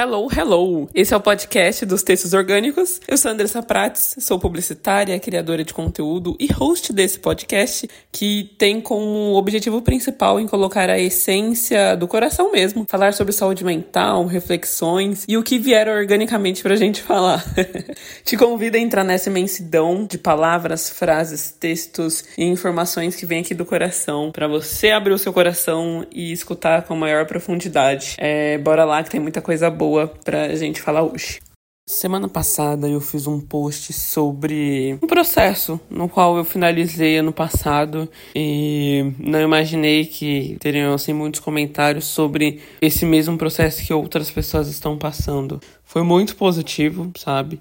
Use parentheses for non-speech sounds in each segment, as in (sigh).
Hello, hello! Esse é o podcast dos textos orgânicos. Eu sou Andressa Prates, sou publicitária, criadora de conteúdo e host desse podcast, que tem como objetivo principal em colocar a essência do coração mesmo, falar sobre saúde mental, reflexões e o que vier organicamente pra gente falar. (laughs) Te convido a entrar nessa imensidão de palavras, frases, textos e informações que vem aqui do coração, para você abrir o seu coração e escutar com maior profundidade. É, bora lá que tem muita coisa boa pra gente falar hoje. Semana passada eu fiz um post sobre um processo no qual eu finalizei ano passado e não imaginei que teriam assim muitos comentários sobre esse mesmo processo que outras pessoas estão passando. Foi muito positivo, sabe?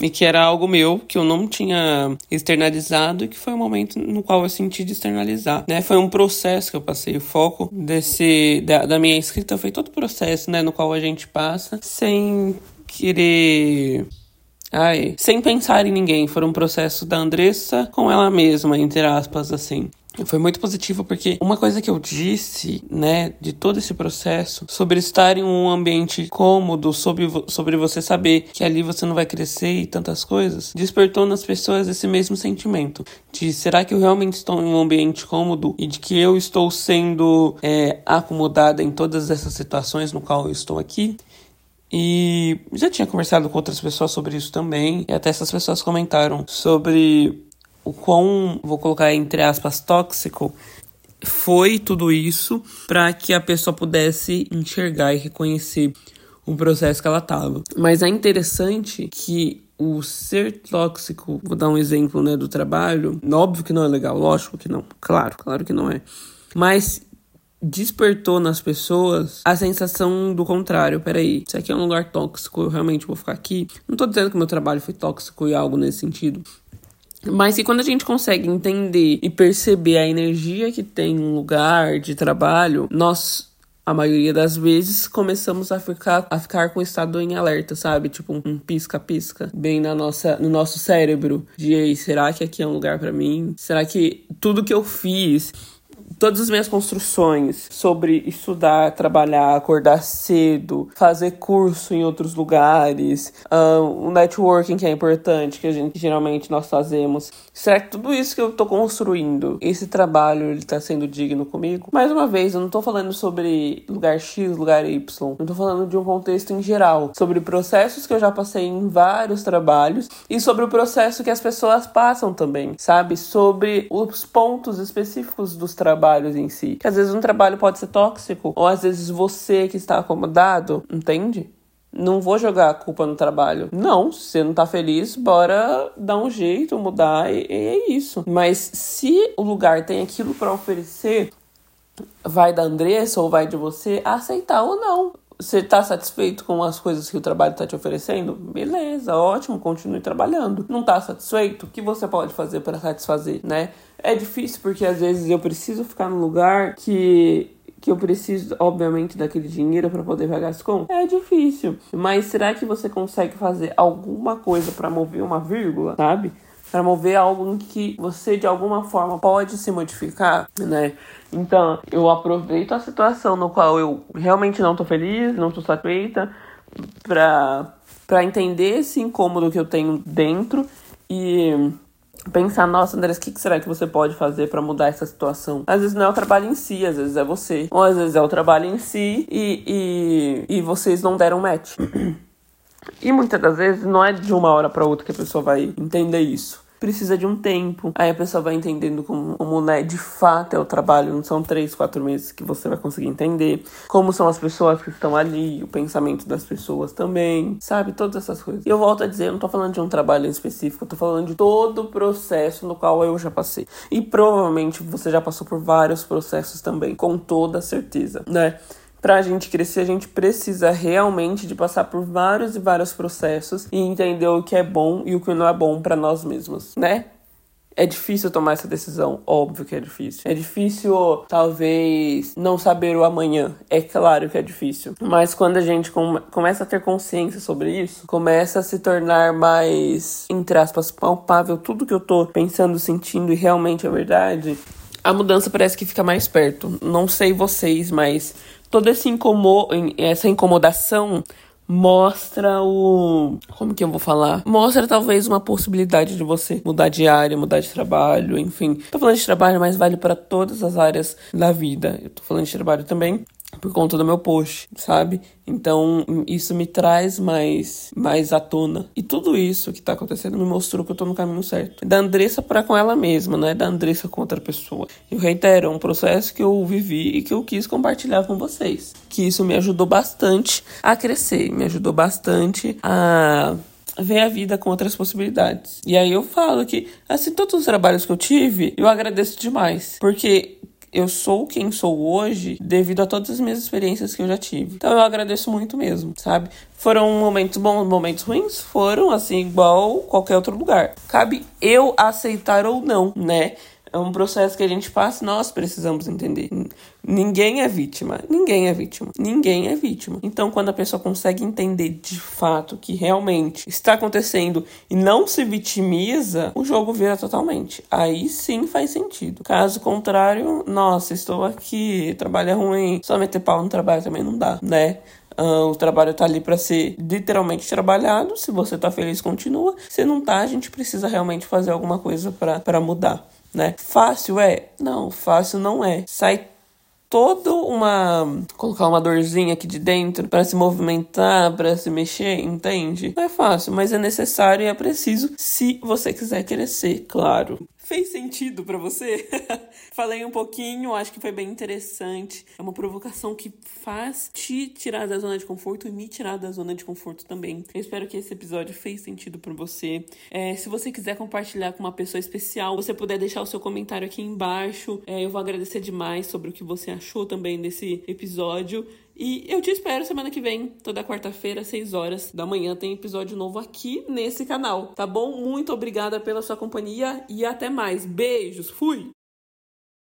E que era algo meu que eu não tinha externalizado e que foi um momento no qual eu senti de externalizar, né? Foi um processo que eu passei. O foco desse da, da minha escrita foi todo o processo, né, no qual a gente passa sem querer Ai, sem pensar em ninguém, foi um processo da Andressa com ela mesma, entre aspas, assim. Foi muito positivo porque uma coisa que eu disse, né, de todo esse processo, sobre estar em um ambiente cômodo, sobre, sobre você saber que ali você não vai crescer e tantas coisas, despertou nas pessoas esse mesmo sentimento de será que eu realmente estou em um ambiente cômodo e de que eu estou sendo é, acomodada em todas essas situações no qual eu estou aqui? E já tinha conversado com outras pessoas sobre isso também, e até essas pessoas comentaram sobre o quão, vou colocar entre aspas, tóxico foi tudo isso para que a pessoa pudesse enxergar e reconhecer o processo que ela estava. Mas é interessante que o ser tóxico, vou dar um exemplo, né, do trabalho, óbvio que não é legal, lógico que não, claro, claro que não é. Mas despertou nas pessoas a sensação do contrário. Peraí, isso aqui é um lugar tóxico, eu realmente vou ficar aqui. Não tô dizendo que meu trabalho foi tóxico e algo nesse sentido. Mas que quando a gente consegue entender e perceber a energia que tem um lugar de trabalho, nós a maioria das vezes começamos a ficar, a ficar com o estado em alerta, sabe? Tipo um pisca-pisca bem na nossa, no nosso cérebro. De será que aqui é um lugar para mim? Será que tudo que eu fiz todas as minhas construções sobre estudar, trabalhar, acordar cedo, fazer curso em outros lugares, um, o networking que é importante, que a gente geralmente nós fazemos. Será que tudo isso que eu tô construindo, esse trabalho, ele tá sendo digno comigo? Mais uma vez, eu não tô falando sobre lugar X, lugar Y. Eu tô falando de um contexto em geral, sobre processos que eu já passei em vários trabalhos e sobre o processo que as pessoas passam também, sabe? Sobre os pontos específicos dos trabalhos trabalhos em si. Que às vezes um trabalho pode ser tóxico, ou às vezes você que está acomodado, entende? Não vou jogar a culpa no trabalho. Não, se você não tá feliz, bora dar um jeito, mudar, e, e é isso. Mas se o lugar tem aquilo para oferecer, vai da Andressa ou vai de você aceitar ou não. Você tá satisfeito com as coisas que o trabalho tá te oferecendo? Beleza, ótimo, continue trabalhando. Não tá satisfeito? O que você pode fazer para satisfazer, né? É difícil porque às vezes eu preciso ficar num lugar que que eu preciso, obviamente, daquele dinheiro para poder pagar as contas? É difícil. Mas será que você consegue fazer alguma coisa para mover uma vírgula, sabe? Para mover algo que você de alguma forma pode se modificar, né? Então, eu aproveito a situação no qual eu realmente não tô feliz, não tô satisfeita, pra, pra entender esse incômodo que eu tenho dentro e pensar, nossa, André, o que, que será que você pode fazer para mudar essa situação? Às vezes não é o trabalho em si, às vezes é você. Ou às vezes é o trabalho em si e, e, e vocês não deram match. (clears throat) e muitas das vezes não é de uma hora para outra que a pessoa vai entender isso precisa de um tempo. Aí a pessoa vai entendendo como, como né, de fato é o trabalho, não são três, quatro meses que você vai conseguir entender. Como são as pessoas que estão ali, o pensamento das pessoas também, sabe? Todas essas coisas. E eu volto a dizer, eu não tô falando de um trabalho em específico, eu tô falando de todo o processo no qual eu já passei. E provavelmente você já passou por vários processos também, com toda certeza, né? Pra gente crescer, a gente precisa realmente de passar por vários e vários processos e entender o que é bom e o que não é bom para nós mesmos, né? É difícil tomar essa decisão, óbvio que é difícil. É difícil, talvez, não saber o amanhã. É claro que é difícil. Mas quando a gente come começa a ter consciência sobre isso, começa a se tornar mais, entre aspas, palpável tudo que eu tô pensando, sentindo e realmente é verdade, a mudança parece que fica mais perto. Não sei vocês, mas toda essa incomodação mostra o. Como que eu vou falar? Mostra talvez uma possibilidade de você mudar de área, mudar de trabalho, enfim. Tô falando de trabalho, mas vale para todas as áreas da vida. Eu tô falando de trabalho também por conta do meu post, sabe? Então, isso me traz mais, mais à tona. E tudo isso que tá acontecendo me mostrou que eu tô no caminho certo. Da Andressa para com ela mesma, não é da Andressa com outra pessoa. Eu reitero, é um processo que eu vivi e que eu quis compartilhar com vocês. Que isso me ajudou bastante a crescer, me ajudou bastante a ver a vida com outras possibilidades. E aí eu falo que, assim, todos os trabalhos que eu tive, eu agradeço demais. Porque eu sou quem sou hoje devido a todas as minhas experiências que eu já tive. Então eu agradeço muito mesmo, sabe? Foram momentos bons, momentos ruins? Foram, assim, igual qualquer outro lugar. Cabe eu aceitar ou não, né? É um processo que a gente passa, nós precisamos entender. Ninguém é vítima. Ninguém é vítima. Ninguém é vítima. Então, quando a pessoa consegue entender de fato que realmente está acontecendo e não se vitimiza, o jogo vira totalmente. Aí sim faz sentido. Caso contrário, nossa, estou aqui, trabalho é ruim, só meter pau no trabalho também não dá, né? Uh, o trabalho tá ali para ser literalmente trabalhado. Se você tá feliz, continua. Se não tá, a gente precisa realmente fazer alguma coisa para mudar né? Fácil é? Não, fácil não é. Sai toda uma colocar uma dorzinha aqui de dentro para se movimentar, para se mexer, entende? Não é fácil, mas é necessário e é preciso se você quiser crescer, claro. Fez sentido para você? (laughs) Falei um pouquinho, acho que foi bem interessante. É uma provocação que faz te tirar da zona de conforto e me tirar da zona de conforto também. Eu espero que esse episódio fez sentido para você. É, se você quiser compartilhar com uma pessoa especial, você puder deixar o seu comentário aqui embaixo. É, eu vou agradecer demais sobre o que você achou também desse episódio. E eu te espero semana que vem, toda quarta-feira, às 6 horas da manhã, tem episódio novo aqui nesse canal, tá bom? Muito obrigada pela sua companhia e até mais. Beijos, fui!